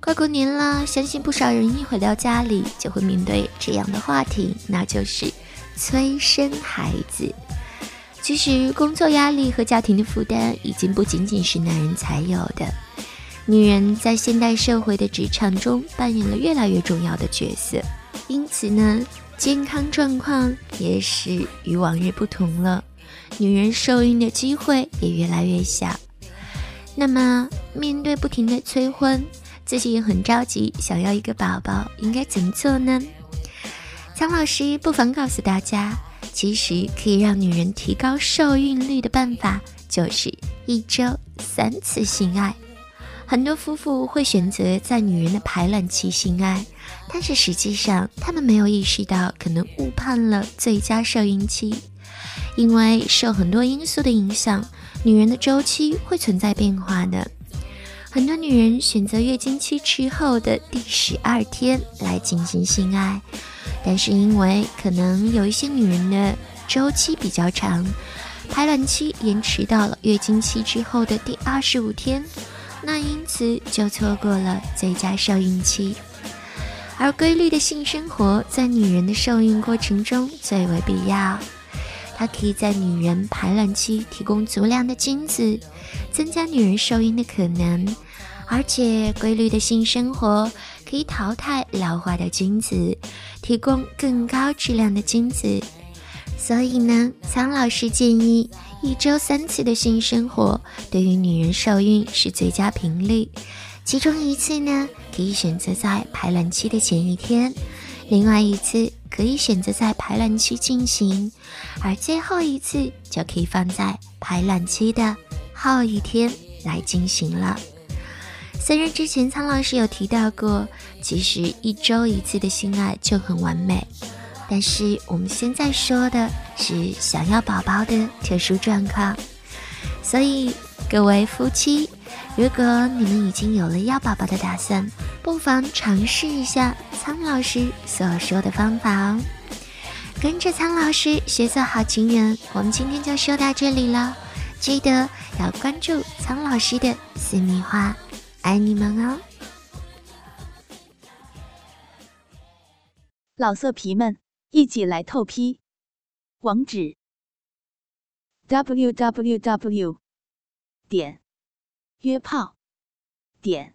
快过年了，相信不少人一回到家里就会面对这样的话题，那就是催生孩子。其实，工作压力和家庭的负担已经不仅仅是男人才有的，女人在现代社会的职场中扮演了越来越重要的角色。因此呢，健康状况也是与往日不同了，女人受孕的机会也越来越小。那么，面对不停的催婚，自己也很着急，想要一个宝宝，应该怎么做呢？苍老师不妨告诉大家，其实可以让女人提高受孕率的办法，就是一周三次性爱。很多夫妇会选择在女人的排卵期性爱，但是实际上他们没有意识到，可能误判了最佳受孕期，因为受很多因素的影响，女人的周期会存在变化的。很多女人选择月经期之后的第十二天来进行性爱，但是因为可能有一些女人的周期比较长，排卵期延迟到了月经期之后的第二十五天，那因此就错过了最佳受孕期。而规律的性生活在女人的受孕过程中最为必要。它可以在女人排卵期提供足量的精子，增加女人受孕的可能，而且规律的性生活可以淘汰老化的精子，提供更高质量的精子。所以呢，苍老师建议一周三次的性生活对于女人受孕是最佳频率，其中一次呢可以选择在排卵期的前一天，另外一次。可以选择在排卵期进行，而最后一次就可以放在排卵期的后一天来进行了。虽然之前苍老师有提到过，其实一周一次的性爱就很完美，但是我们现在说的是想要宝宝的特殊状况，所以各位夫妻。如果你们已经有了要宝宝的打算，不妨尝试一下苍老师所说的方法哦。跟着苍老师学做好情人，我们今天就说到这里了。记得要关注苍老师的私密话，爱你们哦！老色皮们，一起来透批，网址：w w w. 点。约炮点